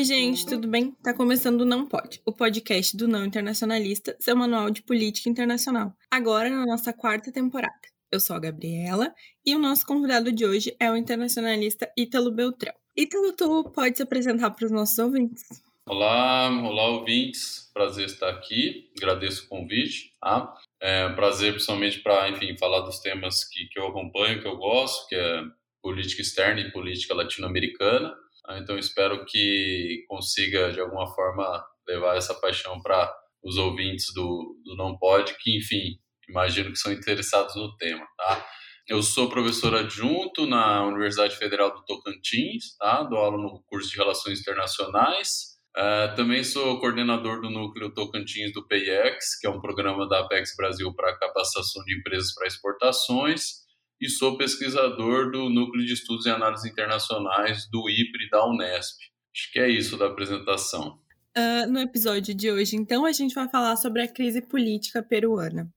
Oi, gente, tudo bem? Tá começando o Não Pode, o podcast do Não Internacionalista, seu manual de política internacional. Agora na nossa quarta temporada. Eu sou a Gabriela e o nosso convidado de hoje é o internacionalista Ítalo Beltrão. Ítalo, tu pode se apresentar para os nossos ouvintes? Olá, olá ouvintes, prazer estar aqui, agradeço o convite, tá? É um prazer principalmente para, enfim, falar dos temas que, que eu acompanho, que eu gosto, que é política externa e política latino-americana. Ah, então espero que consiga de alguma forma levar essa paixão para os ouvintes do, do Não Pode, que enfim, imagino que são interessados no tema, tá? Eu sou professor adjunto na Universidade Federal do Tocantins, tá? Dou aula no curso de Relações Internacionais. Uh, também sou coordenador do núcleo Tocantins do PIEX, que é um programa da Apex Brasil para capacitação de empresas para exportações e sou pesquisador do Núcleo de Estudos e Análises Internacionais do IPRE da Unesp. Acho que é isso da apresentação. Uh, no episódio de hoje, então, a gente vai falar sobre a crise política peruana.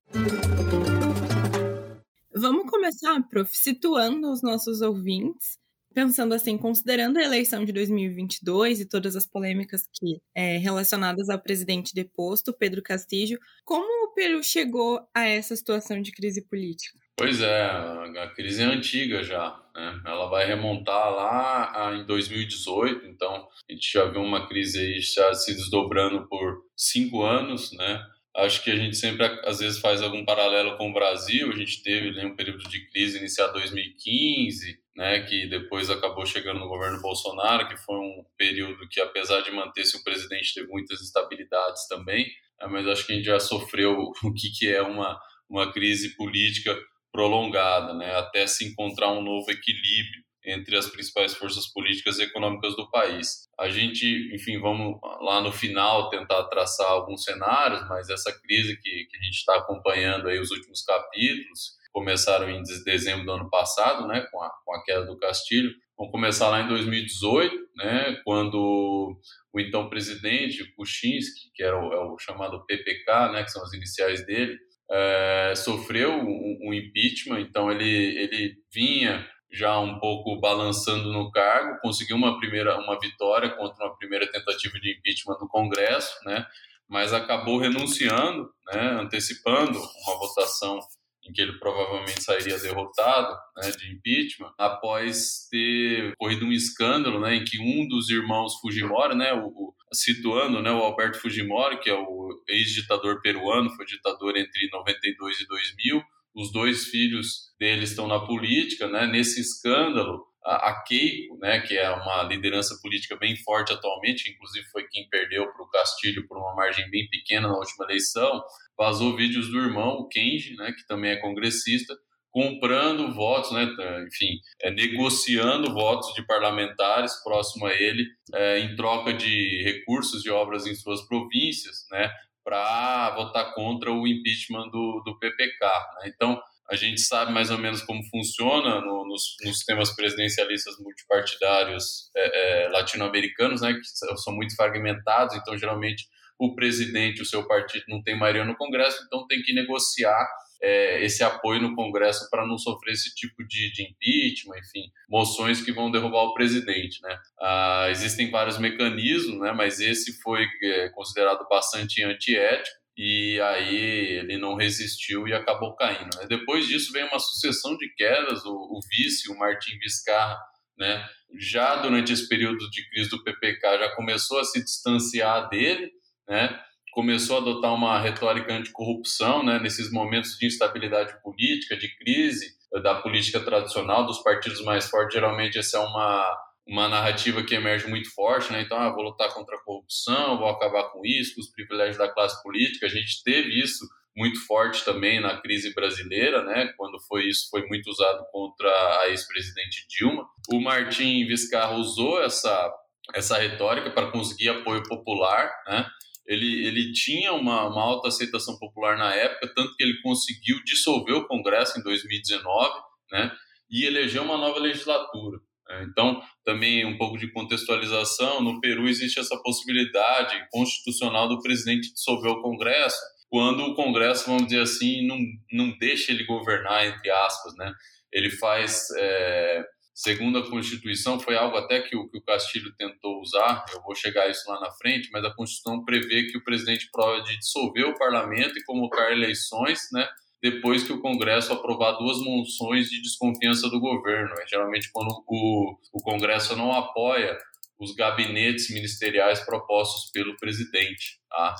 Vamos começar, prof, situando os nossos ouvintes, pensando assim, considerando a eleição de 2022 e todas as polêmicas que é, relacionadas ao presidente deposto, Pedro Castillo, como o Peru chegou a essa situação de crise política? Pois é, a crise é antiga já, né? Ela vai remontar lá em 2018, então a gente já viu uma crise aí já se desdobrando por cinco anos, né? Acho que a gente sempre, às vezes, faz algum paralelo com o Brasil. A gente teve né, um período de crise iniciado em 2015, né, que depois acabou chegando no governo Bolsonaro, que foi um período que, apesar de manter-se o presidente, teve muitas instabilidades também. Né, mas acho que a gente já sofreu o que, que é uma, uma crise política prolongada, né, até se encontrar um novo equilíbrio entre as principais forças políticas e econômicas do país. A gente, enfim, vamos lá no final tentar traçar alguns cenários, mas essa crise que, que a gente está acompanhando aí os últimos capítulos começaram em dezembro do ano passado, né, com a, com a queda do Castilho, vão começar lá em 2018, né, quando o então presidente Kuczynski, que era o, é o chamado PPK, né, que são as iniciais dele, é, sofreu um, um, impeachment, então ele, ele vinha já um pouco balançando no cargo, conseguiu uma primeira uma vitória contra uma primeira tentativa de impeachment do Congresso, né? Mas acabou renunciando, né? Antecipando uma votação em que ele provavelmente sairia derrotado, né, de impeachment, após ter ocorrido um escândalo, né, em que um dos irmãos Fujimori, né, o, o situando né, o Alberto Fujimori, que é o ex-ditador peruano, foi ditador entre 92 e 2000. Os dois filhos dele estão na política, né? Nesse escândalo, a, Keiko, né, que é uma liderança política bem forte atualmente, inclusive foi quem perdeu para o Castilho por uma margem bem pequena na última eleição, vazou vídeos do irmão, o Kenji, né, que também é congressista, comprando votos, né, enfim, é, negociando votos de parlamentares próximo a ele é, em troca de recursos de obras em suas províncias, né, para votar contra o impeachment do, do PPK. Né? Então, a gente sabe mais ou menos como funciona no, nos, nos sistemas presidencialistas multipartidários é, é, latino-americanos, né, que são muito fragmentados, então geralmente o presidente, o seu partido não tem maioria no Congresso, então tem que negociar é, esse apoio no Congresso para não sofrer esse tipo de, de, impeachment, enfim, moções que vão derrubar o presidente, né? Ah, existem vários mecanismos, né? Mas esse foi é, considerado bastante antiético e aí ele não resistiu e acabou caindo. Né? Depois disso vem uma sucessão de quedas, o, o vice, o Martin Vizcarra, né? Já durante esse período de crise do PPK já começou a se distanciar dele, né? começou a adotar uma retórica anticorrupção, né, nesses momentos de instabilidade política, de crise eh, da política tradicional, dos partidos mais fortes, geralmente essa é uma, uma narrativa que emerge muito forte, né, então, ah, vou lutar contra a corrupção, vou acabar com isso, com os privilégios da classe política, a gente teve isso muito forte também na crise brasileira, né, quando foi isso foi muito usado contra a ex-presidente Dilma. O Martim Vizcarra usou essa essa retórica para conseguir apoio popular, né? Ele, ele tinha uma, uma alta aceitação popular na época, tanto que ele conseguiu dissolver o Congresso em 2019, né, e eleger uma nova legislatura. Né. Então, também um pouco de contextualização, no Peru existe essa possibilidade constitucional do presidente dissolver o Congresso, quando o Congresso, vamos dizer assim, não, não deixa ele governar, entre aspas, né? Ele faz, é, segundo a Constituição, foi algo até que o, que o Castilho tentou usar, eu vou chegar a isso lá na frente, mas a Constituição prevê que o presidente pode dissolver o parlamento e convocar eleições, né, depois que o Congresso aprovar duas moções de desconfiança do governo. É, geralmente, quando o, o Congresso não apoia os gabinetes ministeriais propostos pelo presidente. Tá?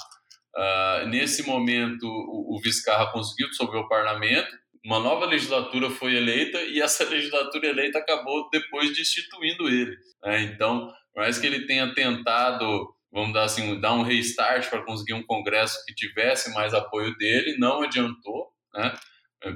Uh, nesse momento, o, o conseguiu dissolver o parlamento, uma nova legislatura foi eleita e essa legislatura eleita acabou depois destituindo ele. Né? Então, mais que ele tenha tentado, vamos dar assim, dar um restart para conseguir um Congresso que tivesse mais apoio dele, não adiantou. Né?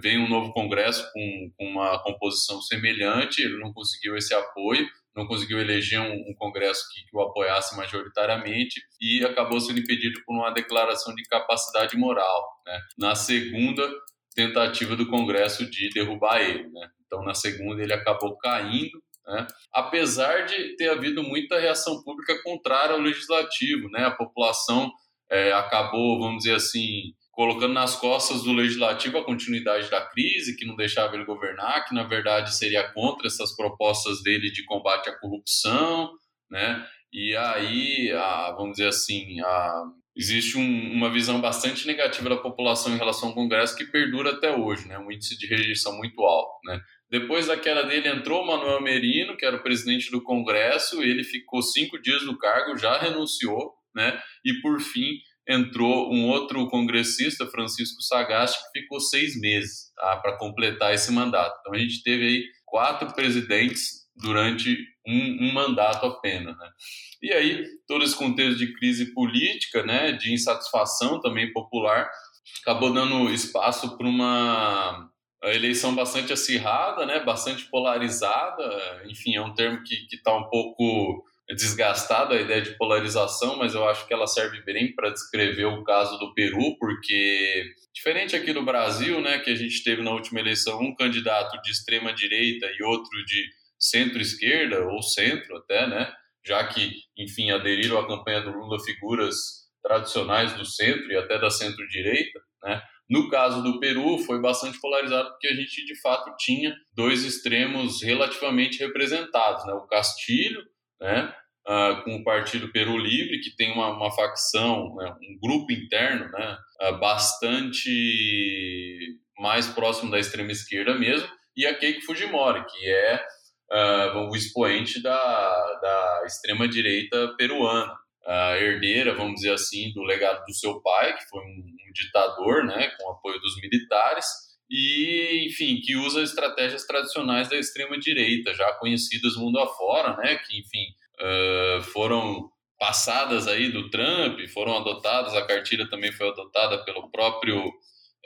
Vem um novo Congresso com, com uma composição semelhante, ele não conseguiu esse apoio não conseguiu eleger um, um Congresso que, que, o apoiasse majoritariamente e acabou sendo impedido por uma declaração de incapacidade moral. Né? Na segunda tentativa do Congresso de derrubar ele. Né? Então, na segunda, ele acabou caindo, né? apesar de ter havido muita reação pública contrária ao legislativo. Né? A população é, acabou, vamos dizer assim, colocando nas costas do legislativo a continuidade da crise, que não deixava ele governar, que na verdade seria contra essas propostas dele de combate à corrupção, né? E aí, a, vamos dizer assim, a, existe um, uma visão bastante negativa da população em relação ao Congresso que perdura até hoje, né? Um índice de rejeição muito alto, né? Depois da queda dele entrou o Manuel Merino, que era o presidente do Congresso, ele ficou cinco dias no cargo, já renunciou, né? E por fim entrou um outro congressista, Francisco Sagasti, que ficou seis meses tá, para completar esse mandato. Então a gente teve aí quatro presidentes durante um, um mandato apenas. Né? E aí, todo esse contexto de crise política, né, de insatisfação também popular, acabou dando espaço para uma eleição bastante acirrada, né, bastante polarizada. Enfim, é um termo que está um pouco desgastado a ideia de polarização, mas eu acho que ela serve bem para descrever o caso do Peru, porque diferente aqui do Brasil, né, que a gente teve na última eleição um candidato de extrema direita e outro de centro-esquerda ou centro até, né, já que, enfim, aderiram à campanha do Lula figuras tradicionais do centro e até da centro-direita, né? No caso do Peru, foi bastante polarizado porque a gente de fato tinha dois extremos relativamente representados, né? O Castilho, né? Uh, com o Partido Peru Livre, que tem uma, uma facção, né? um grupo interno, né? Uh, bastante mais próximo da extrema esquerda mesmo, e a Keiko Fujimori, que é uh, o expoente da, da extrema direita peruana, a herdeira, vamos dizer assim, do legado do seu pai, que foi um, um ditador, né, com apoio dos militares, e, enfim, que usa estratégias tradicionais da extrema direita, já conhecidas mundo afora, né, que, enfim, uh, foram passadas aí do Trump, foram adotadas, a cartilha também foi adotada pelo próprio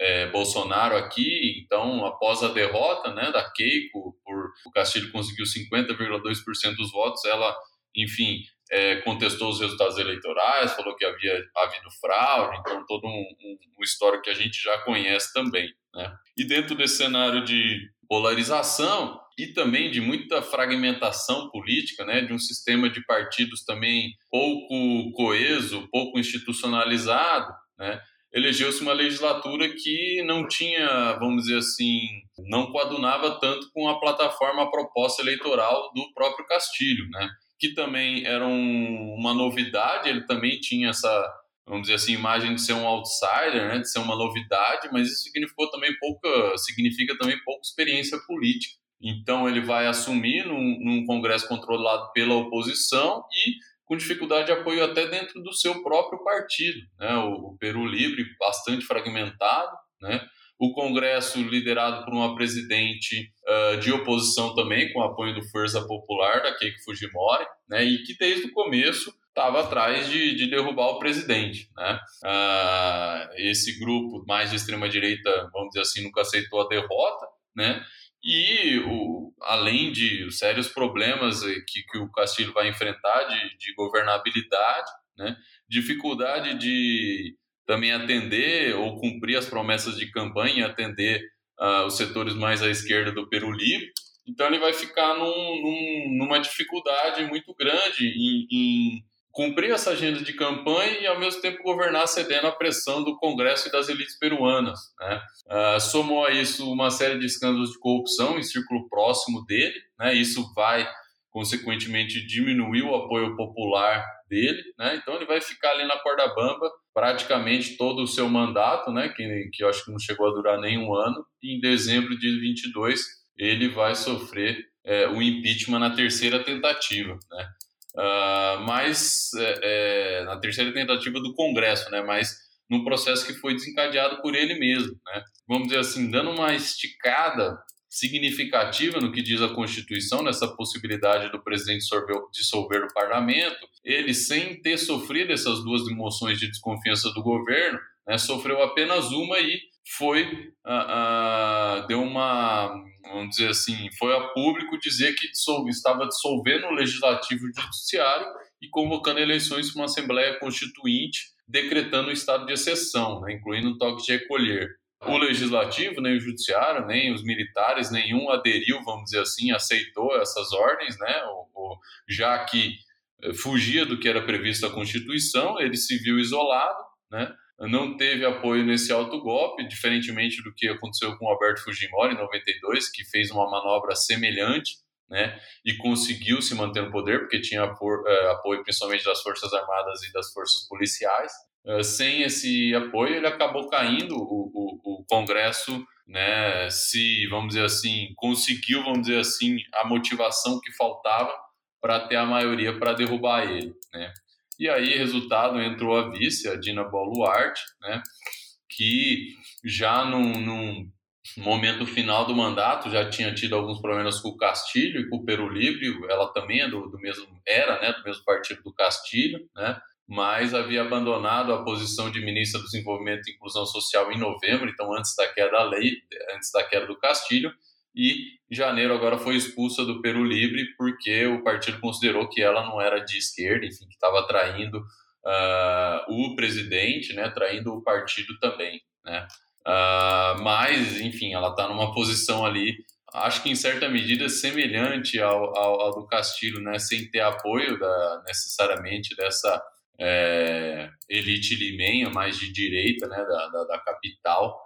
é, Bolsonaro aqui, então após a derrota né, da Keiko, por o Castilho conseguiu 50,2% dos votos, ela, enfim, é, contestou os resultados eleitorais, falou que havia havido fraude, então todo um, um, um histórico que a gente já conhece também. Né? E dentro desse cenário de polarização e também de muita fragmentação política, né, de um sistema de partidos também pouco coeso, pouco institucionalizado, né, elegeu-se uma legislatura que não tinha, vamos dizer assim, não coadunava tanto com a plataforma a proposta eleitoral do próprio Castilho, né? que também era um, uma novidade, ele também tinha essa, vamos dizer assim, imagem de ser um outsider, né, de ser uma novidade, mas isso significou também pouca, significa também pouca experiência política. Então ele vai assumir num, num congresso controlado pela oposição e com dificuldade de apoio até dentro do seu próprio partido, né, o, o Peru Livre bastante fragmentado, né, o Congresso liderado por uma presidente uh, de oposição também, com apoio do Força Popular, da Keiko Fujimori, né, e que desde o começo estava atrás de, de, derrubar o presidente. Né? Uh, esse grupo mais de extrema-direita, vamos dizer assim, nunca aceitou a derrota, né? E o, além de sérios problemas que, que o Castilho vai enfrentar de, de governabilidade, né? dificuldade de também atender ou cumprir as promessas de campanha, atender uh, os setores mais à esquerda do Peru Livre. Então ele vai ficar num, num, numa dificuldade muito grande em, em, cumprir essa agenda de campanha e, ao mesmo tempo, governar cedendo à pressão do Congresso e das elites peruanas. Né? Uh, somou a isso uma série de escândalos de corrupção em círculo próximo dele, né? isso vai, consequentemente, diminuir o apoio popular dele, né? então ele vai ficar ali na corda bamba praticamente todo o seu mandato, né? que, que eu acho que não chegou a durar nem um ano, e em dezembro de 22 ele vai sofrer é, o impeachment na terceira tentativa. Né? Uh, mas é, é, na terceira tentativa do Congresso, né? Mas num processo que foi desencadeado por ele mesmo, né? Vamos dizer assim, dando uma esticada significativa no que diz a Constituição, nessa possibilidade do presidente dissolver o parlamento, ele, sem ter sofrido essas duas moções de desconfiança do governo, né, sofreu apenas uma e foi uh, uh, deu uma vamos dizer assim, foi a público dizer que dissolve, estava dissolvendo o legislativo e o judiciário e convocando eleições para uma Assembleia Constituinte, decretando o estado de exceção, né, incluindo o toque de recolher. O legislativo, nem o judiciário, nem os militares, nenhum aderiu, vamos dizer assim, aceitou essas ordens, né, já que eh, fugia do que era previsto na Constituição, ele se viu isolado, né, não teve apoio nesse autogolpe, diferentemente do que aconteceu com o Alberto Fujimori em 92, que fez uma manobra semelhante, né, e conseguiu se manter no poder, porque tinha apoio, é, apoio principalmente das Forças Armadas e das Forças Policiais. É, sem esse apoio, ele acabou caindo, o, o, o Congresso né, se, vamos dizer assim, conseguiu, vamos dizer assim, a motivação que faltava para ter a maioria para derrubar ele, né. E aí, resultado, entrou a vice, a Dina Boluarte, né, que já num, num, momento final do mandato já tinha tido alguns problemas com o Castilho e com o Peru Livre, ela também é do, do mesmo, era né, do mesmo partido do Castilho, né, mas havia abandonado a posição de ministra do Desenvolvimento e Inclusão Social em novembro, então antes da queda da lei, antes da queda do Castilho, e em janeiro agora foi expulsa do Peru Livre porque o partido considerou que ela não era de esquerda, enfim, que estava traindo uh, o presidente, né, traindo o partido também, né. Uh, mas, enfim, ela está numa posição ali, acho que em certa medida semelhante ao, ao, ao do Castilho, né, sem ter apoio da, necessariamente dessa é, elite limenha mais de direita, né, da, da, da capital,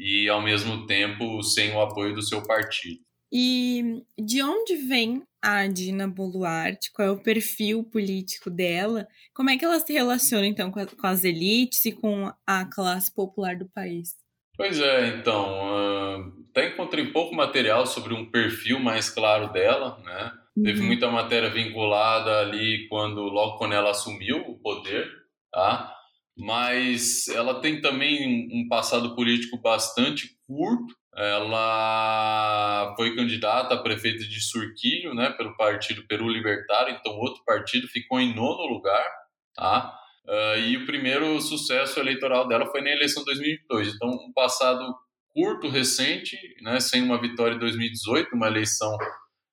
e, ao mesmo tempo, sem o apoio do seu partido. E de onde vem a Dina Boluarte? Qual é o perfil político dela? Como é que ela se relaciona, então, com, a, com as elites e com a classe popular do país? Pois é, então, uh, até encontrei pouco material sobre um perfil mais claro dela, né? Uhum. Teve muita matéria vinculada ali quando, logo quando ela assumiu o poder, tá? Mas ela tem também um passado político bastante curto. Ela foi candidata a prefeita de Surquilho, né, pelo partido Peru Libertário, então outro partido ficou em nono lugar, tá? Uh, e o primeiro sucesso eleitoral dela foi na eleição de 2002. Então, um passado curto, recente, né, sem uma vitória em 2018, uma eleição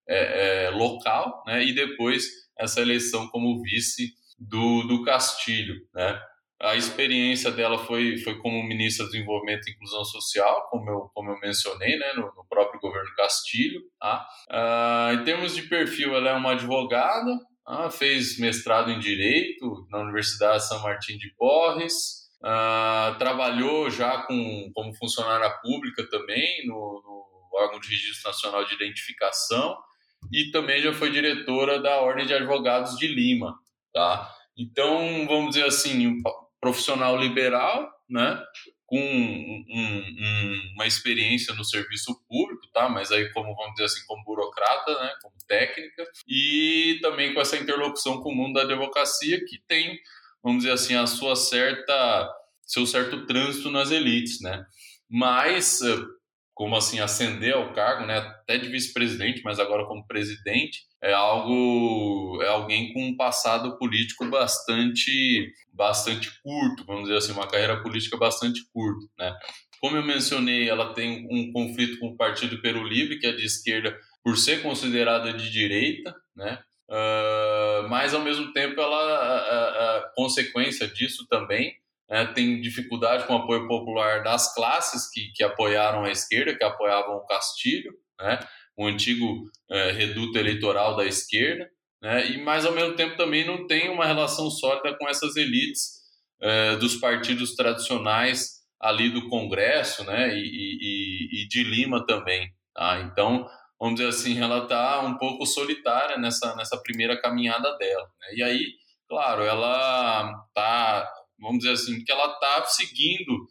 é, é, local, né, e depois essa eleição como vice do, do Castilho, né. A experiência dela foi, foi como ministra do Desenvolvimento e Inclusão Social, como eu, como eu mencionei, né, no, no próprio governo Castilho. Tá? Ah, em termos de perfil, ela é uma advogada, ah, fez mestrado em Direito na Universidade São Martin de Porres, ah, trabalhou já com, como funcionária pública também no, no órgão de Registro Nacional de Identificação e também já foi diretora da Ordem de Advogados de Lima. Tá? Então, vamos dizer assim, profissional liberal, né? Com um, um, uma experiência no serviço público, tá? Mas aí, como vamos dizer assim, como burocrata, né? Como técnica, e também com essa interlocução com o mundo da advocacia, que tem, vamos dizer assim, a sua certa, seu certo trânsito nas elites, né? Mas como assim ascender ao cargo, né, até de vice-presidente, mas agora como presidente, é algo é alguém com um passado político bastante bastante curto, vamos dizer assim, uma carreira política bastante curta, né? Como eu mencionei, ela tem um conflito com o Partido Peru Livre, que é de esquerda, por ser considerada de direita, né? Uh, mas ao mesmo tempo ela a, a, consequência disso também né, tem dificuldade com o apoio popular das classes que, que apoiaram a esquerda, que apoiavam o Castilho, né, o antigo é, reduto eleitoral da esquerda, né? e mais ao mesmo tempo também não tem uma relação sólida com essas elites é, dos partidos tradicionais ali do Congresso né? e, e, e de Lima também. Tá? Então, vamos dizer assim, ela está um pouco solitária nessa, nessa primeira caminhada dela. Né? E aí, claro, ela está, vamos dizer assim, que ela está seguindo,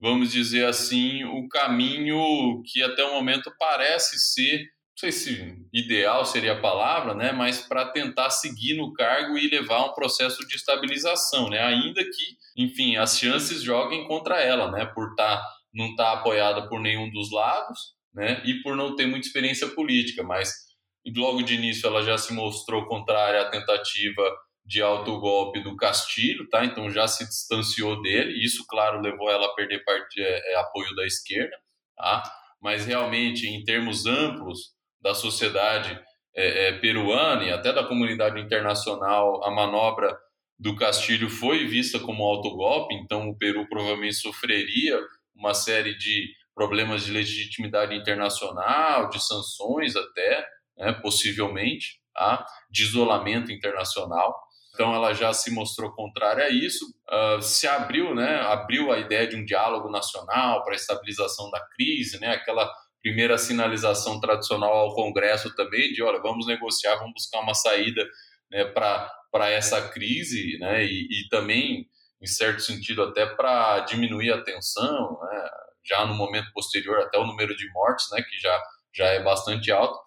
vamos dizer assim, o caminho que até o momento parece ser sei se ideal seria a palavra, né, mas para tentar seguir no cargo e levar um processo de estabilização, né, ainda que, enfim, as chances joguem contra ela, né, por tá, não estar tá apoiada por nenhum dos lados, né, e por não ter muita experiência política, mas logo de início ela já se mostrou contrária à tentativa de autogolpe do Castilho, tá? Então já se distanciou dele. Isso, claro, levou ela a perder parte, é, é, apoio da esquerda, tá? Mas realmente, em termos amplos, da sociedade é, é, peruana e até da comunidade internacional, a manobra do Castilho foi vista como autogolpe, então o Peru provavelmente sofreria uma série de problemas de legitimidade internacional, de sanções até, né, possivelmente, tá? de isolamento internacional. Então ela já se mostrou contrária a isso, uh, se abriu, né, abriu a ideia de um diálogo nacional para a estabilização da crise, né, aquela primeira sinalização tradicional ao Congresso também de, olha, vamos negociar, vamos buscar uma saída né, para essa crise, né, e, e, também, em certo sentido, até para diminuir a tensão, né, já no momento posterior, até o número de mortes, né, que já, já é bastante alto.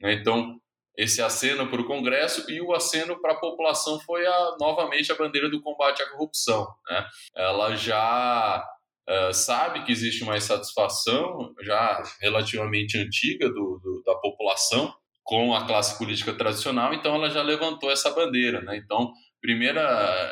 Né, então, esse aceno para o Congresso e o aceno para a população foi a, novamente a bandeira do combate à corrupção. Né? Ela já uh, sabe que existe uma insatisfação já relativamente antiga do, do, da população com a classe política tradicional, então ela já levantou essa bandeira. Né? Então, primeira,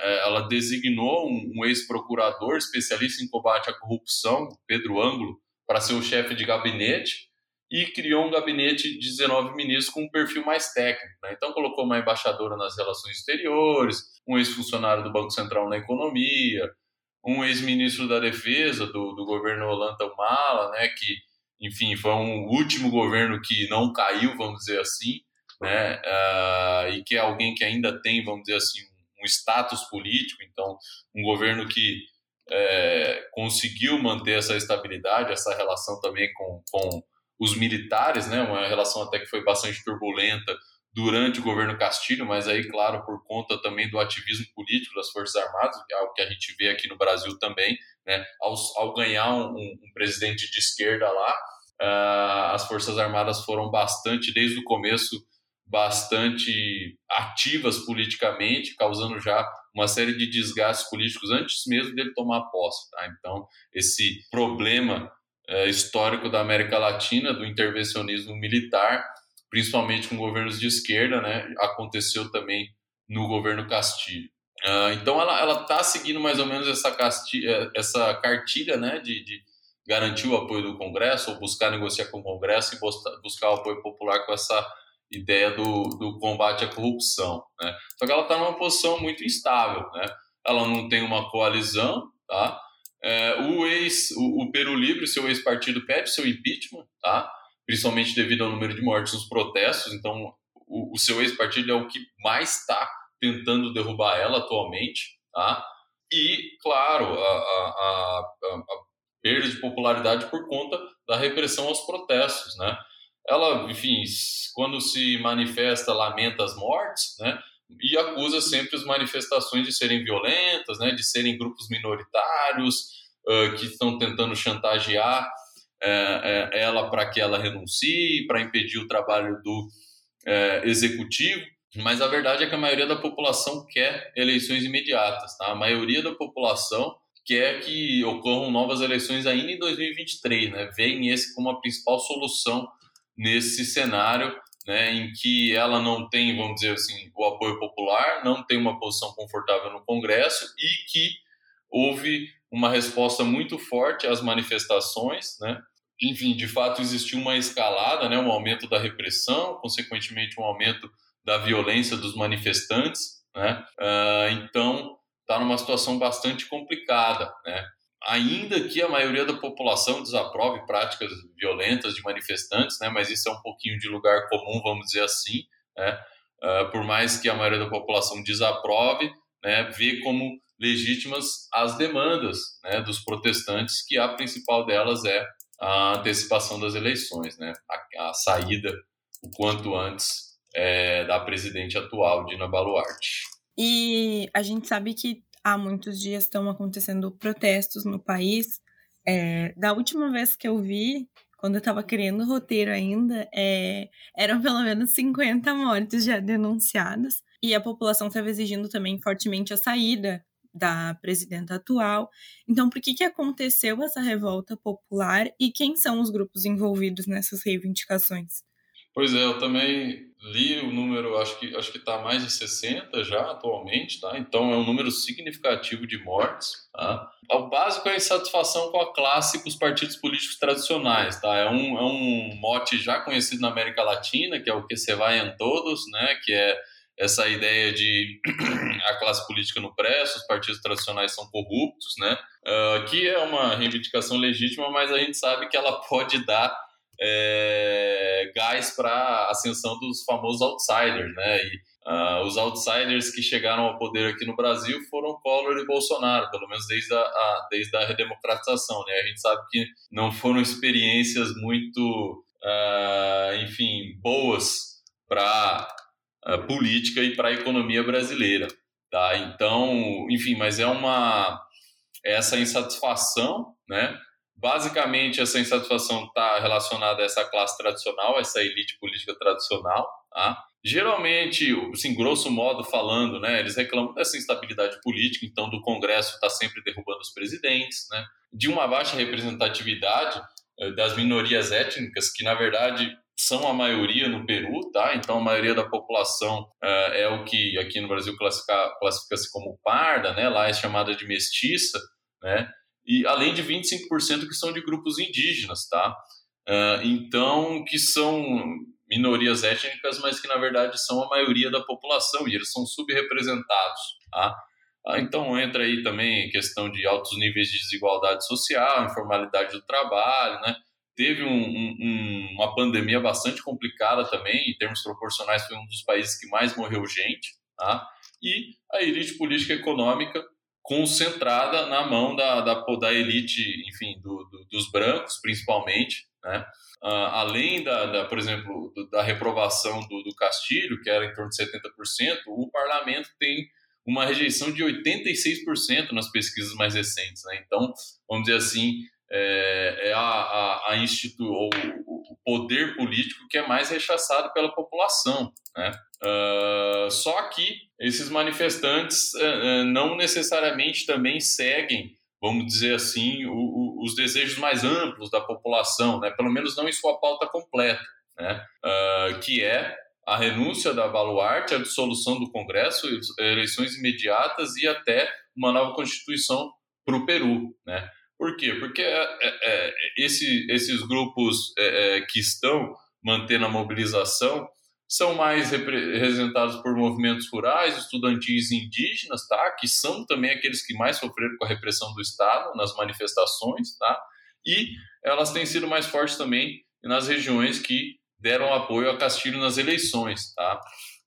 eh, ela designou um, um ex-procurador especialista em combate à corrupção, Pedro Ângulo, para ser o chefe de gabinete e criou um gabinete de 19 ministros com um perfil mais técnico. Né? Então, colocou uma embaixadora nas relações exteriores, um ex-funcionário do Banco Central na economia, um ex-ministro da Defesa do, do governo Olanta Humala, né, que, enfim, foi um último governo que não caiu, vamos dizer assim, né, uh, e que é alguém que ainda tem, vamos dizer assim, um status político, então, um governo que é, conseguiu manter essa estabilidade, essa relação também com, com os militares, né, uma relação até que foi bastante turbulenta durante o governo Castilho, mas aí, claro, por conta também do ativismo político das Forças Armadas, que é algo que a gente vê aqui no Brasil também, né? ao, ao ganhar um, um, presidente de esquerda lá, uh, as Forças Armadas foram bastante, desde o começo, bastante ativas politicamente, causando já uma série de desgastes políticos antes mesmo dele tomar posse. Tá? Então, esse problema histórico da América Latina, do intervencionismo militar, principalmente com governos de esquerda, né? Aconteceu também no governo Castilho. Uh, então ela está seguindo mais ou menos essa, castilha, essa cartilha né, de, de, garantir o apoio do Congresso, ou buscar negociar com o Congresso e buscar o apoio popular com essa ideia do, do combate à corrupção. Né? Só que ela está numa posição muito instável. Né? Ela não tem uma coalizão, tá? É, o ex, o, o Peru Livre, seu ex-partido, pede seu impeachment, tá? principalmente devido ao número de mortes nos protestos. Então, o, o seu ex-partido é o que mais está tentando derrubar ela atualmente, tá? E, claro, a, a, a, a, perda de popularidade por conta da repressão aos protestos, né? Ela, enfim, quando se manifesta, lamenta as mortes, né? E acusa sempre as manifestações de serem violentas, né? De serem grupos minoritários uh, que estão tentando chantagear é, é, ela para que ela renuncie, para impedir o trabalho do executivo. Mas a verdade é que a maioria da população quer eleições imediatas. Tá? A maioria da população quer que ocorram novas eleições ainda em 2023. Né? Vem esse como a principal solução nesse cenário né, em que ela não tem, vamos dizer assim, o apoio popular, não tem uma posição confortável no Congresso e que houve uma resposta muito forte às manifestações, né? Enfim, de fato existiu uma escalada, né? Um aumento da repressão, consequentemente um aumento da violência dos manifestantes, né? Uh, então está numa situação bastante complicada, né? Ainda que a maioria da população desaprove práticas violentas de manifestantes, né? Mas isso é um pouquinho de lugar comum, vamos dizer assim, né? uh, por mais que a maioria da população desaprove, né, vê como legítimas as demandas né, dos protestantes, que a principal delas é a antecipação das eleições, né, a, a saída o quanto antes é, da presidente atual, Dina Baluarte. E a gente sabe que há muitos dias estão acontecendo protestos no país. É, da última vez que eu vi, quando eu estava criando o roteiro ainda, é, eram pelo menos 50 mortes já denunciadas. E a população estava exigindo também fortemente a saída da presidenta atual. Então, por que, que aconteceu essa revolta popular e quem são os grupos envolvidos nessas reivindicações? Pois é, eu também li o número, acho que acho que está mais de 60 já atualmente, tá? Então é um número significativo de mortes, tá? O básico é a insatisfação com a classe e com os partidos políticos tradicionais, tá? É um, é um mote já conhecido na América Latina, que é o que se vai em todos, né? Que é essa ideia de a classe política não presta, os partidos tradicionais são corruptos, né? Uh, que é uma reivindicação legítima, mas a gente sabe que ela pode dar é, gás para a ascensão dos famosos outsiders, né? E uh, os outsiders que chegaram ao poder aqui no Brasil foram Collor e Bolsonaro, pelo menos desde a, a desde a redemocratização, né? A gente sabe que não foram experiências muito, uh, enfim, boas para a uh, política e para a economia brasileira, tá? Então, enfim, mas é uma essa insatisfação, né? Basicamente, essa insatisfação está relacionada a essa classe tradicional, essa elite política tradicional. Tá? Geralmente, assim, grosso modo falando, né, eles reclamam dessa instabilidade política, então do Congresso está sempre derrubando os presidentes, né, de uma baixa representatividade eh, das minorias étnicas, que na verdade são a maioria no Peru, tá? Então a maioria da população uh, é o que aqui no Brasil classifica-se como parda, né? Lá é chamada de mestiça, né? E além de 25% que são de grupos indígenas, tá? Uh, então, que são minorias étnicas, mas que na verdade são a maioria da população e eles são subrepresentados, tá? Ah, então entra aí também questão de altos níveis de desigualdade social, informalidade do trabalho, né? Teve um, um, uma pandemia bastante complicada também, em termos proporcionais, foi um dos países que mais morreu gente, tá? E a elite política e econômica concentrada na mão da, da, da elite, enfim, do, do, dos brancos, principalmente, né? Uh, além da, da, por exemplo, do, da reprovação do, do Castilho, que era em torno de 70%, o parlamento tem uma rejeição de 86% nas pesquisas mais recentes. Né? Então, vamos dizer assim, é, é a, a, a institu ou o poder político que é mais rechaçado pela população. Né? Uh, só que esses manifestantes uh, não necessariamente também seguem, vamos dizer assim, o, o, os desejos mais amplos da população, né? pelo menos não em sua pauta completa, né? Uh, que é a renúncia da Baluarte, a dissolução do Congresso, eleições imediatas e até uma nova Constituição para o Peru. Né? Por quê? Porque é, é, é esse, esses grupos é, que estão mantendo a mobilização são mais representados por movimentos rurais, estudantis indígenas, tá? que são também aqueles que mais sofreram com a repressão do Estado nas manifestações, tá? e elas têm sido mais fortes também nas regiões que deram apoio a Castilho nas eleições. Tá?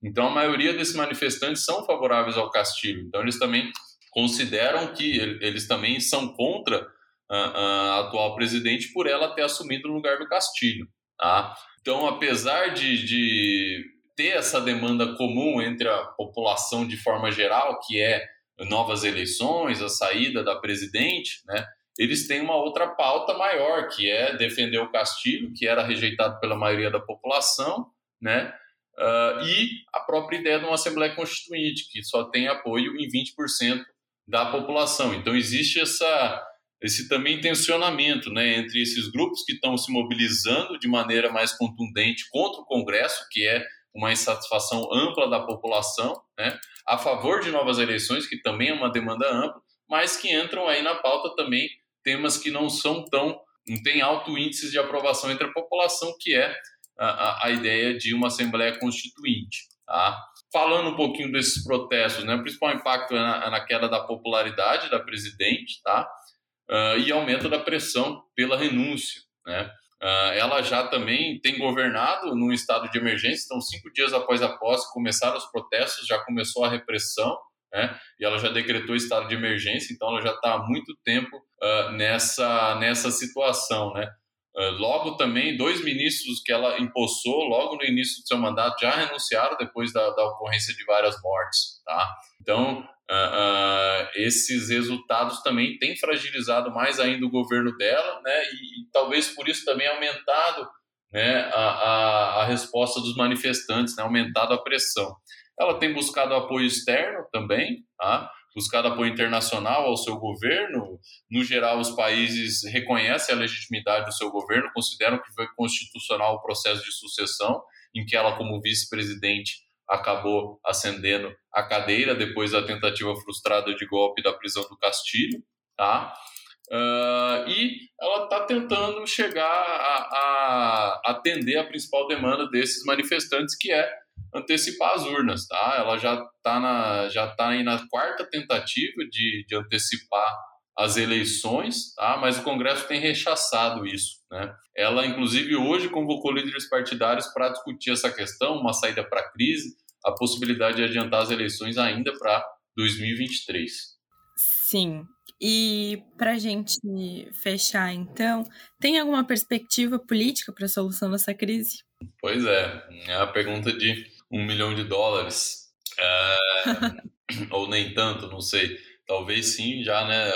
Então, a maioria desses manifestantes são favoráveis ao Castilho, então eles também consideram que eles também são contra a, atual presidente por ela ter assumido o lugar do Castilho. Tá? Então, apesar de, de ter essa demanda comum entre a população de forma geral, que é novas eleições, a saída da presidente, né? Eles têm uma outra pauta maior, que é defender o Castilho, que era rejeitado pela maioria da população, né? Uh, e a própria ideia de uma Assembleia Constituinte, que só tem apoio em 20% da população. Então, existe essa, esse também tensionamento né, entre esses grupos que estão se mobilizando de maneira mais contundente contra o Congresso, que é uma insatisfação ampla da população, né, a favor de novas eleições, que também é uma demanda ampla, mas que entram aí na pauta também temas que não são tão, não tem alto índice de aprovação entre a população, que é a, a ideia de uma Assembleia Constituinte. Tá? Falando um pouquinho desses protestos, né, o principal impacto é na, é na queda da popularidade da presidente, tá? Uh, e aumento da pressão pela renúncia. Né? Uh, ela já também tem governado num estado de emergência, então, cinco dias após a posse, começaram os protestos, já começou a repressão, né? E ela já decretou estado de emergência, então ela já está há muito tempo uh, nessa, nessa situação, né? Uh, logo também, dois ministros que ela empossou logo no início do seu mandato já renunciaram depois da, da ocorrência de várias mortes, tá? Então, Uh, esses resultados também têm fragilizado mais ainda o governo dela, né, e, e talvez por isso também aumentado né, a, a, a, resposta dos manifestantes, né, aumentado a pressão. Ela tem buscado apoio externo também, tá? buscado apoio internacional ao seu governo. No geral, os países reconhecem a legitimidade do seu governo, consideram que foi constitucional o processo de sucessão, em que ela, como vice-presidente, acabou ascendendo a cadeira depois da tentativa frustrada de golpe da prisão do Castilho, tá? Uh, e ela está tentando chegar a, a, atender a principal demanda desses manifestantes, que é antecipar as urnas, tá? Ela já está na já tá aí na quarta tentativa de, de antecipar as eleições, tá? Mas o Congresso tem rechaçado isso, né? Ela inclusive hoje convocou líderes partidários para discutir essa questão, uma saída para a crise, a possibilidade de adiantar as eleições ainda para 2023. Sim. E para a gente fechar, então, tem alguma perspectiva política para a solução dessa crise? Pois é, é a pergunta de um milhão de dólares. É, ou nem tanto, não sei. Talvez sim, já, né?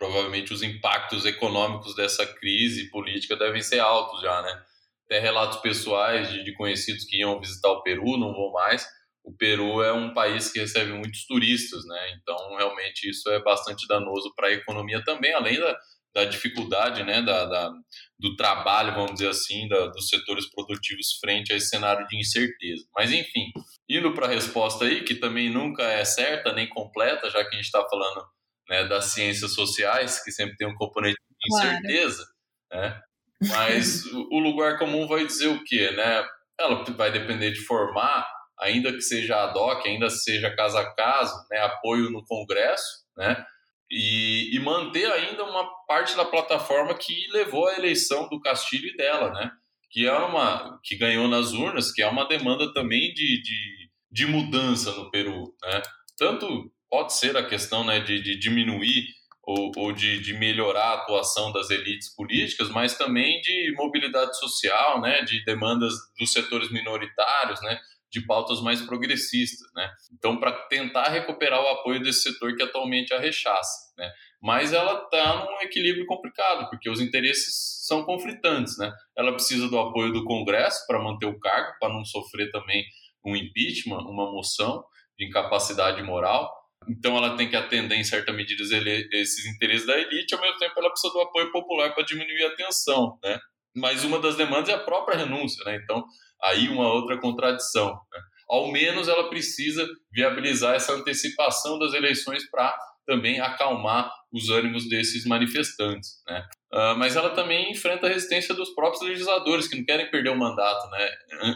Provavelmente os impactos econômicos dessa crise política devem ser altos já, né? até relatos pessoais de, de, conhecidos que iam visitar o Peru, não vão mais. O Peru é um país que recebe muitos turistas, né? Então, realmente, isso é bastante danoso para a economia também, além da, da dificuldade, né? Da, da, do trabalho, vamos dizer assim, da, dos setores produtivos frente a esse cenário de incerteza. Mas, enfim, indo para a resposta aí, que também nunca é certa nem completa, já que a gente está falando né, das ciências sociais, que sempre tem um componente de incerteza, claro. né? Mas o lugar comum vai dizer o quê, né? Ela vai depender de formar, ainda que seja ad hoc, ainda que seja caso a caso, né? apoio no Congresso, né? E, e, manter ainda uma parte da plataforma que levou à eleição do Castilho e dela, né? Que é uma que ganhou nas urnas, que é uma demanda também de, de, de mudança no Peru, né? Tanto pode ser a questão né, de, de diminuir ou, ou de, de, melhorar a atuação das elites políticas, mas também de mobilidade social, né, de demandas dos setores minoritários, né, de pautas mais progressistas, né. Então, para tentar recuperar o apoio desse setor que atualmente a rechaça, né. Mas ela está num equilíbrio complicado, porque os interesses são conflitantes, né. Ela precisa do apoio do Congresso para manter o cargo, para não sofrer também um impeachment, uma moção de incapacidade moral, então ela tem que atender em certa medida esses interesses da elite, ao mesmo tempo ela precisa do apoio popular para diminuir a tensão, né? Mas uma das demandas é a própria renúncia, né? Então aí uma outra contradição. Né? Ao menos ela precisa viabilizar essa antecipação das eleições para também acalmar os ânimos desses manifestantes, né? Uh, mas ela também enfrenta a resistência dos próprios legisladores que não querem perder o mandato, né?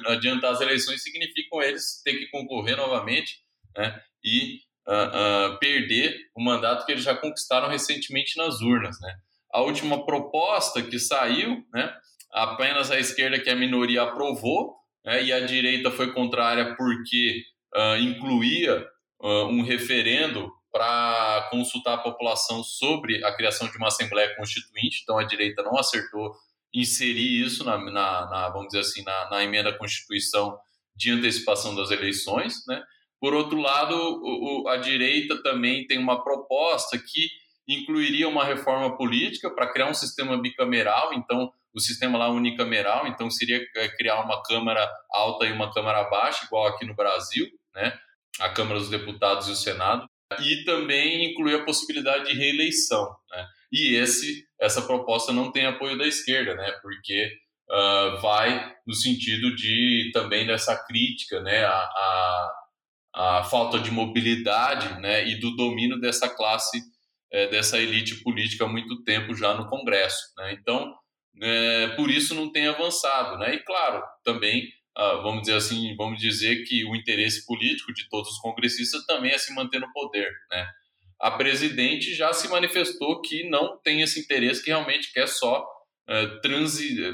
Adiantar as eleições significam eles ter que concorrer novamente, né? E uh, perder o mandato que eles já conquistaram recentemente nas urnas. Né? A última proposta que saiu, né, apenas a esquerda, que a minoria aprovou, né, e a direita foi contrária porque uh, incluía um referendo para consultar a população sobre a criação de uma Assembleia Constituinte, então a direita não acertou inserir isso na, na, na vamos dizer assim, na, na emenda à Constituição de antecipação das eleições, né? Por outro lado, o, a direita também tem uma proposta que incluiria uma reforma política para criar um sistema bicameral, então o sistema lá unicameral, então seria é, criar uma Câmara alta e uma Câmara baixa, igual aqui no Brasil, né? A Câmara dos Deputados e o Senado, e também incluir a possibilidade de reeleição, né? E esse, essa proposta não tem apoio da esquerda, né? Porque uh, vai no sentido de também dessa crítica, né? a, a a falta de mobilidade né, e do domínio dessa classe, é, dessa elite política há muito tempo já no Congresso. Né? Então, é, por isso não tem avançado. Né? E, claro, também, ah, vamos dizer assim, vamos dizer que o interesse político de todos os congressistas também é se manter no poder. Né? A presidente já se manifestou que não tem esse interesse, que realmente quer só é,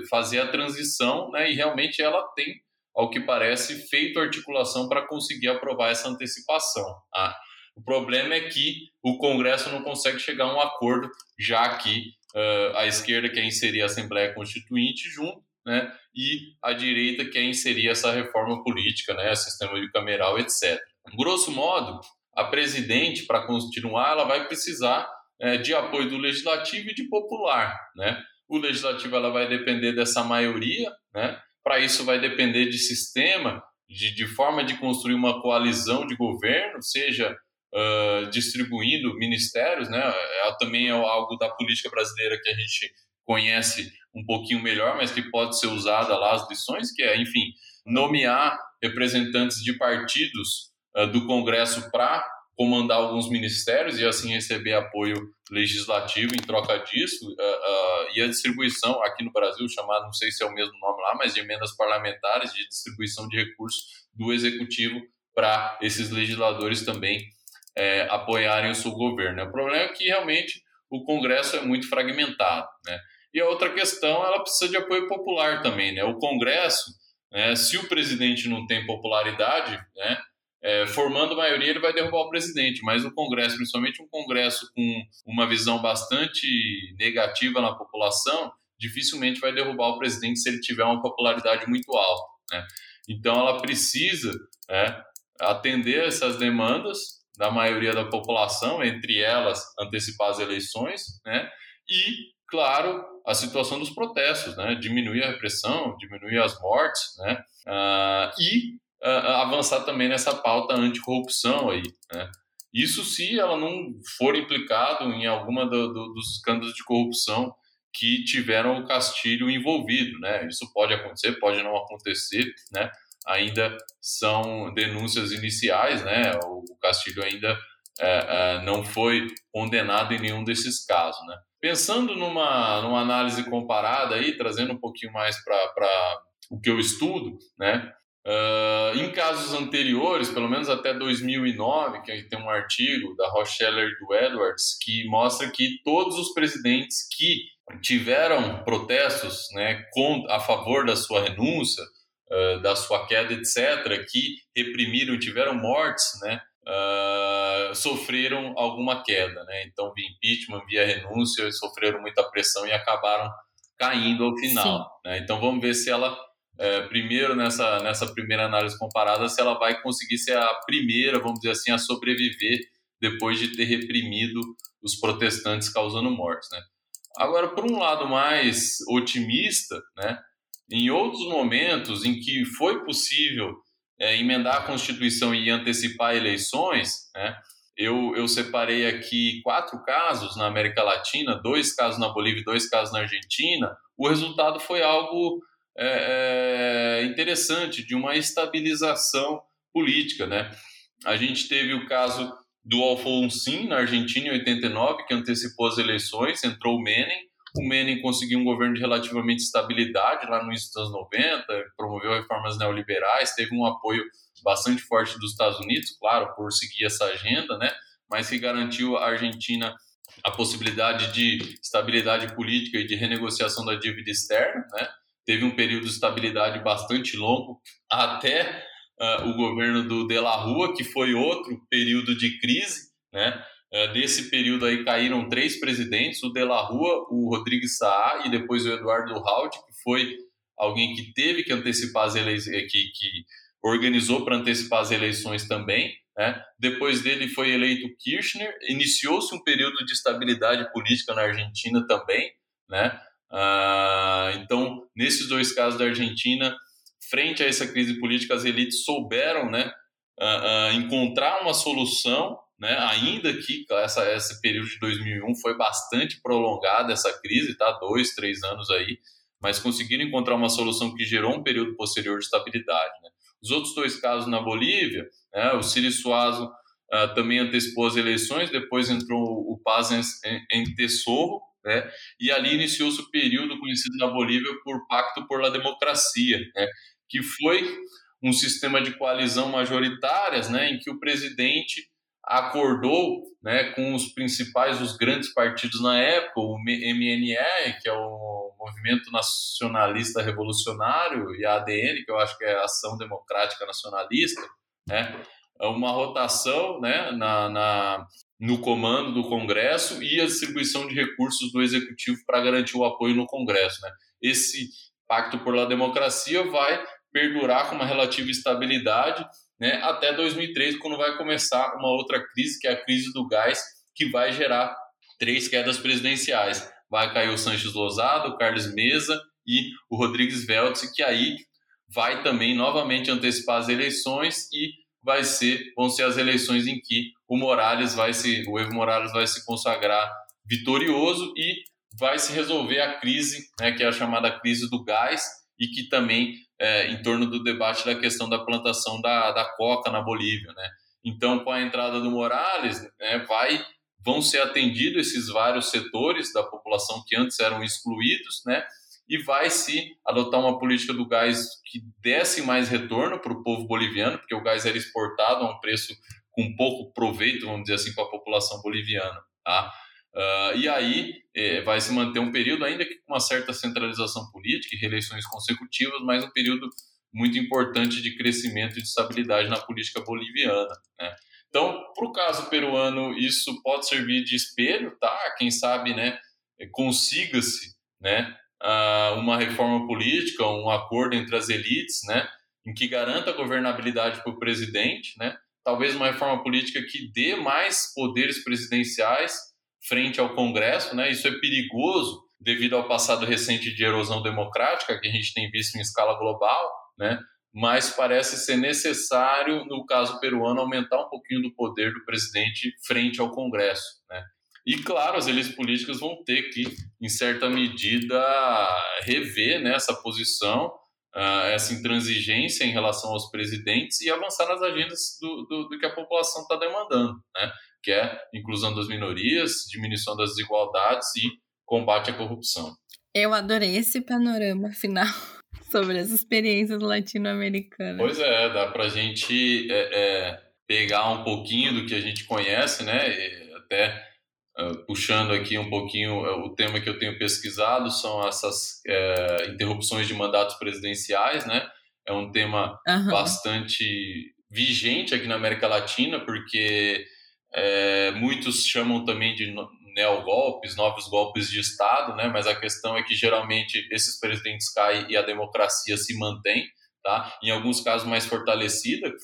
fazer a transição, né? E realmente ela tem, ao que parece, feito articulação para conseguir aprovar essa antecipação. Ah, o problema é que o Congresso não consegue chegar a um acordo, já que uh, a esquerda quer inserir a Assembleia Constituinte junto, né? E a direita quer inserir essa reforma política, né? Sistema bicameral, etc. Grosso modo, a presidente, para continuar, ela vai precisar é, de apoio do legislativo e de popular, né? O legislativo ela vai depender dessa maioria, né? Para isso vai depender de sistema, de, de forma de construir uma coalizão de governo, seja uh, distribuindo ministérios, né? É, também é algo da política brasileira que a gente conhece um pouquinho melhor, mas que pode ser usada lá as lições, que é, enfim, nomear representantes de partidos uh, do Congresso para comandar alguns ministérios e assim receber apoio legislativo em troca disso, uh, uh, e a distribuição aqui no Brasil, chamado, não sei se é o mesmo nome lá, mas de emendas parlamentares, de distribuição de recursos do executivo para esses legisladores também é, apoiarem o seu governo. O problema é que realmente o Congresso é muito fragmentado, né? E a outra questão, ela precisa de apoio popular também, né? O Congresso, né, se o presidente não tem popularidade, né, é, formando maioria, ele vai derrubar o presidente, mas o Congresso, principalmente um Congresso com uma visão bastante negativa na população, dificilmente vai derrubar o presidente se ele tiver uma popularidade muito alta. Né? Então, ela precisa né, atender essas demandas da maioria da população, entre elas antecipar as eleições, né? e, claro, a situação dos protestos, né? diminuir a repressão, diminuir as mortes, né? Uh, e uh, avançar também nessa pauta anticorrupção aí, né? Isso se ela não for implicado em alguma do, do, dos escândalos de corrupção que tiveram o Castilho envolvido, né? Isso pode acontecer, pode não acontecer, né? Ainda são denúncias iniciais, né? O Castilho ainda é, é, não foi condenado em nenhum desses casos, né? Pensando numa, numa análise comparada aí, trazendo um pouquinho mais para o que eu estudo, né? Uh, em casos anteriores, pelo menos até 2009, que tem um artigo da Rocheller e do Edwards que mostra que todos os presidentes que tiveram protestos né, a favor da sua renúncia, uh, da sua queda, etc., que reprimiram, tiveram mortes, né, uh, sofreram alguma queda. Né? Então, via impeachment, via renúncia, sofreram muita pressão e acabaram caindo ao final. Né? Então, vamos ver se ela é, primeiro nessa, nessa primeira análise comparada se ela vai conseguir ser a primeira, vamos dizer assim, a sobreviver depois de ter reprimido os protestantes causando mortes, né? Agora, por um lado mais otimista, né? Em outros momentos em que foi possível é, emendar a Constituição e antecipar eleições, né? Eu, eu separei aqui quatro casos na América Latina, dois casos na Bolívia e dois casos na Argentina. O resultado foi algo é, é interessante de uma estabilização política, né? A gente teve o caso do Alfonsin na Argentina em 89, que antecipou as eleições, entrou o Menem. O Menem conseguiu um governo de relativamente estabilidade lá no início dos anos 90, promoveu reformas neoliberais, teve um apoio bastante forte dos Estados Unidos, claro, por seguir essa agenda, né? Mas que garantiu à Argentina a possibilidade de estabilidade política e de renegociação da dívida externa, né? Teve um período de estabilidade bastante longo, até uh, o governo do De La Rua, que foi outro período de crise, né? Uh, desse período aí caíram três presidentes, o De La Rua, o Rodrigues Saá e depois o Eduardo Raut, que foi alguém que teve que antecipar as eleições, que, que organizou para antecipar as eleições também. Né? Depois dele foi eleito Kirchner, iniciou-se um período de estabilidade política na Argentina também, né? Ah, então, nesses dois casos da Argentina, frente a essa crise política, as elites souberam né, ah, ah, encontrar uma solução, né, ainda que essa, esse período de 2001 foi bastante prolongada, essa crise, tá? dois, três anos aí, mas conseguiram encontrar uma solução que gerou um período posterior de estabilidade. Né? Os outros dois casos na Bolívia, né, o Ciri Suazo também antecipou as eleições, depois entrou o Paz em, em, em né? E ali iniciou-se o período conhecido na Bolívia por Pacto por la Democracia, né? que foi um sistema de coalizão majoritárias, né, em que o presidente acordou, né, com os principais, os grandes partidos na época, o MNR, que é o Movimento Nacionalista Revolucionário e a ADN, que eu acho que é a Ação Democrática Nacionalista, né? É uma rotação né, na, na, no comando do Congresso e a distribuição de recursos do Executivo para garantir o apoio no Congresso. Né? Esse Pacto por la Democracia vai perdurar com uma relativa estabilidade né, até 2003, quando vai começar uma outra crise, que é a crise do gás, que vai gerar três quedas presidenciais. Vai cair o Sanches Lozado, o Carlos Mesa e o Rodrigues Veltz, que aí vai também novamente antecipar as eleições e vai ser vão ser as eleições em que o Morales vai se o Evo Morales vai se consagrar vitorioso e vai se resolver a crise, né, que é a chamada crise do gás e que também é, em torno do debate da questão da plantação da, da coca na Bolívia, né? Então, com a entrada do Morales, né, vai vão ser atendidos esses vários setores da população que antes eram excluídos, né? E vai se adotar uma política do gás que desse mais retorno para o povo boliviano, porque o gás era exportado a um preço com pouco proveito, vamos dizer assim, para a população boliviana, tá? Uh, e aí eh, vai se manter um período, ainda que com uma certa centralização política e reeleições consecutivas, mas um período muito importante de crescimento e de estabilidade na política boliviana. Né? Então, para o caso peruano, isso pode servir de espelho, tá? Quem sabe, né, consiga-se, né, uma reforma política, um acordo entre as elites, né, em que garanta a governabilidade para o presidente, né? Talvez uma reforma política que dê mais poderes presidenciais frente ao Congresso, né? Isso é perigoso devido ao passado recente de erosão democrática que a gente tem visto em escala global, né? mas parece ser necessário, no caso peruano, aumentar um pouquinho do poder do presidente frente ao Congresso. Né? E, claro, as elites políticas vão ter que, em certa medida, rever né, essa posição, uh, essa intransigência em relação aos presidentes e avançar nas agendas do, do, do que a população está demandando, né? que é inclusão das minorias, diminuição das desigualdades e combate à corrupção. Eu adorei esse panorama final sobre as experiências latino-americanas. Pois é, dá para a gente é, é, pegar um pouquinho do que a gente conhece, né? Até uh, puxando aqui um pouquinho uh, o tema que eu tenho pesquisado são essas uh, interrupções de mandatos presidenciais, né? É um tema uhum. bastante vigente aqui na América Latina, porque é, muitos chamam também de neogolpes, novos golpes de Estado, né? mas a questão é que geralmente esses presidentes caem e a democracia se mantém, tá? em alguns casos mais fortalecida, que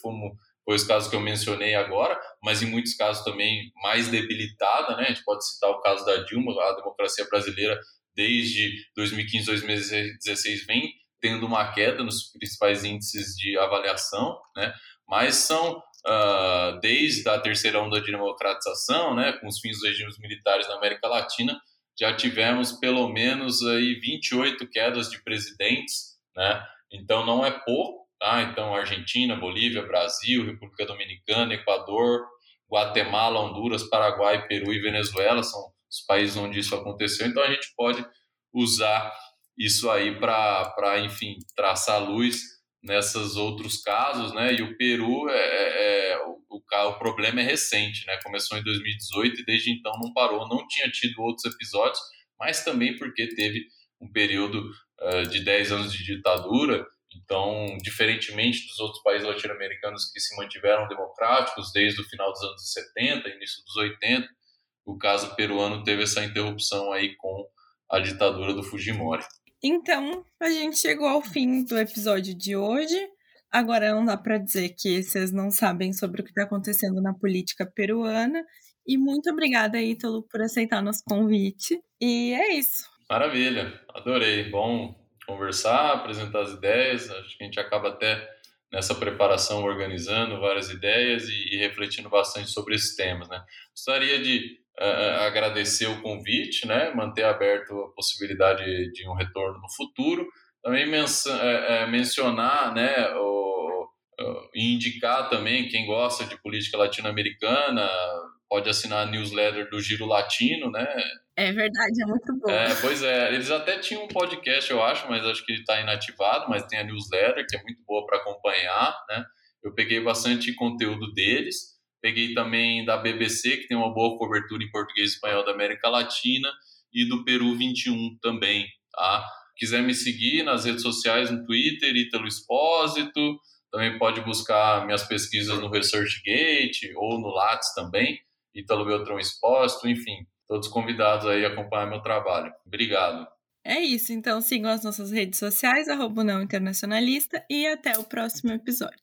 foi, os casos que eu mencionei agora, mas em muitos casos também mais debilitada. Né? A gente pode citar o caso da Dilma, a democracia brasileira desde 2015, 2016 vem tendo uma queda nos principais índices de avaliação, né? mas são uh, desde a terceira onda de democratização, né, com os fins dos regimes militares na América Latina, já tivemos pelo menos aí 28 quedas de presidentes, né? Então não é pouco, tá? Então Argentina, Bolívia, Brasil, República Dominicana, Equador, Guatemala, Honduras, Paraguai, Peru e Venezuela são os países onde isso aconteceu. Então a gente pode usar isso aí para, enfim, traçar luz nessas outros casos, né? E o Peru é, é, é o, o, problema é recente, né? Começou em 2018 e desde então não parou. Não tinha tido outros episódios, mas também porque teve um período uh, de 10 anos de ditadura. Então, diferentemente dos outros países latino-americanos que se mantiveram democráticos desde o final dos anos 70, início dos 80, o caso peruano teve essa interrupção aí com a ditadura do Fujimori. Então, a gente chegou ao fim do episódio de hoje. Agora não dá para dizer que vocês não sabem sobre o que está acontecendo na política peruana. E muito obrigada, Ítalo, por aceitar nosso convite. E é isso. Maravilha, adorei. Bom conversar, apresentar as ideias. Acho que a gente acaba até nessa preparação organizando várias ideias e, e refletindo bastante sobre esses temas. Né? Gostaria de uh, agradecer o convite, né, manter aberto a possibilidade de um retorno no futuro. Também men é, é, mencionar, né, o, e indicar também quem gosta de política latino-americana pode assinar a newsletter do Giro Latino, né? É verdade, é muito bom. É, pois é, eles até tinham um podcast, eu acho, mas acho que ele está inativado, mas tem a newsletter, que é muito boa para acompanhar, né? Eu peguei bastante conteúdo deles. Peguei também da BBC, que tem uma boa cobertura em português e espanhol da América Latina, e do Peru 21 também, tá? Quiser me seguir nas redes sociais, no Twitter, Ítalo Expósito, também pode buscar minhas pesquisas no ResearchGate ou no Lattes também, Ítalo Beltrão Expósito, enfim, todos convidados aí a acompanhar meu trabalho. Obrigado. É isso, então sigam as nossas redes sociais, arroba não internacionalista, e até o próximo episódio.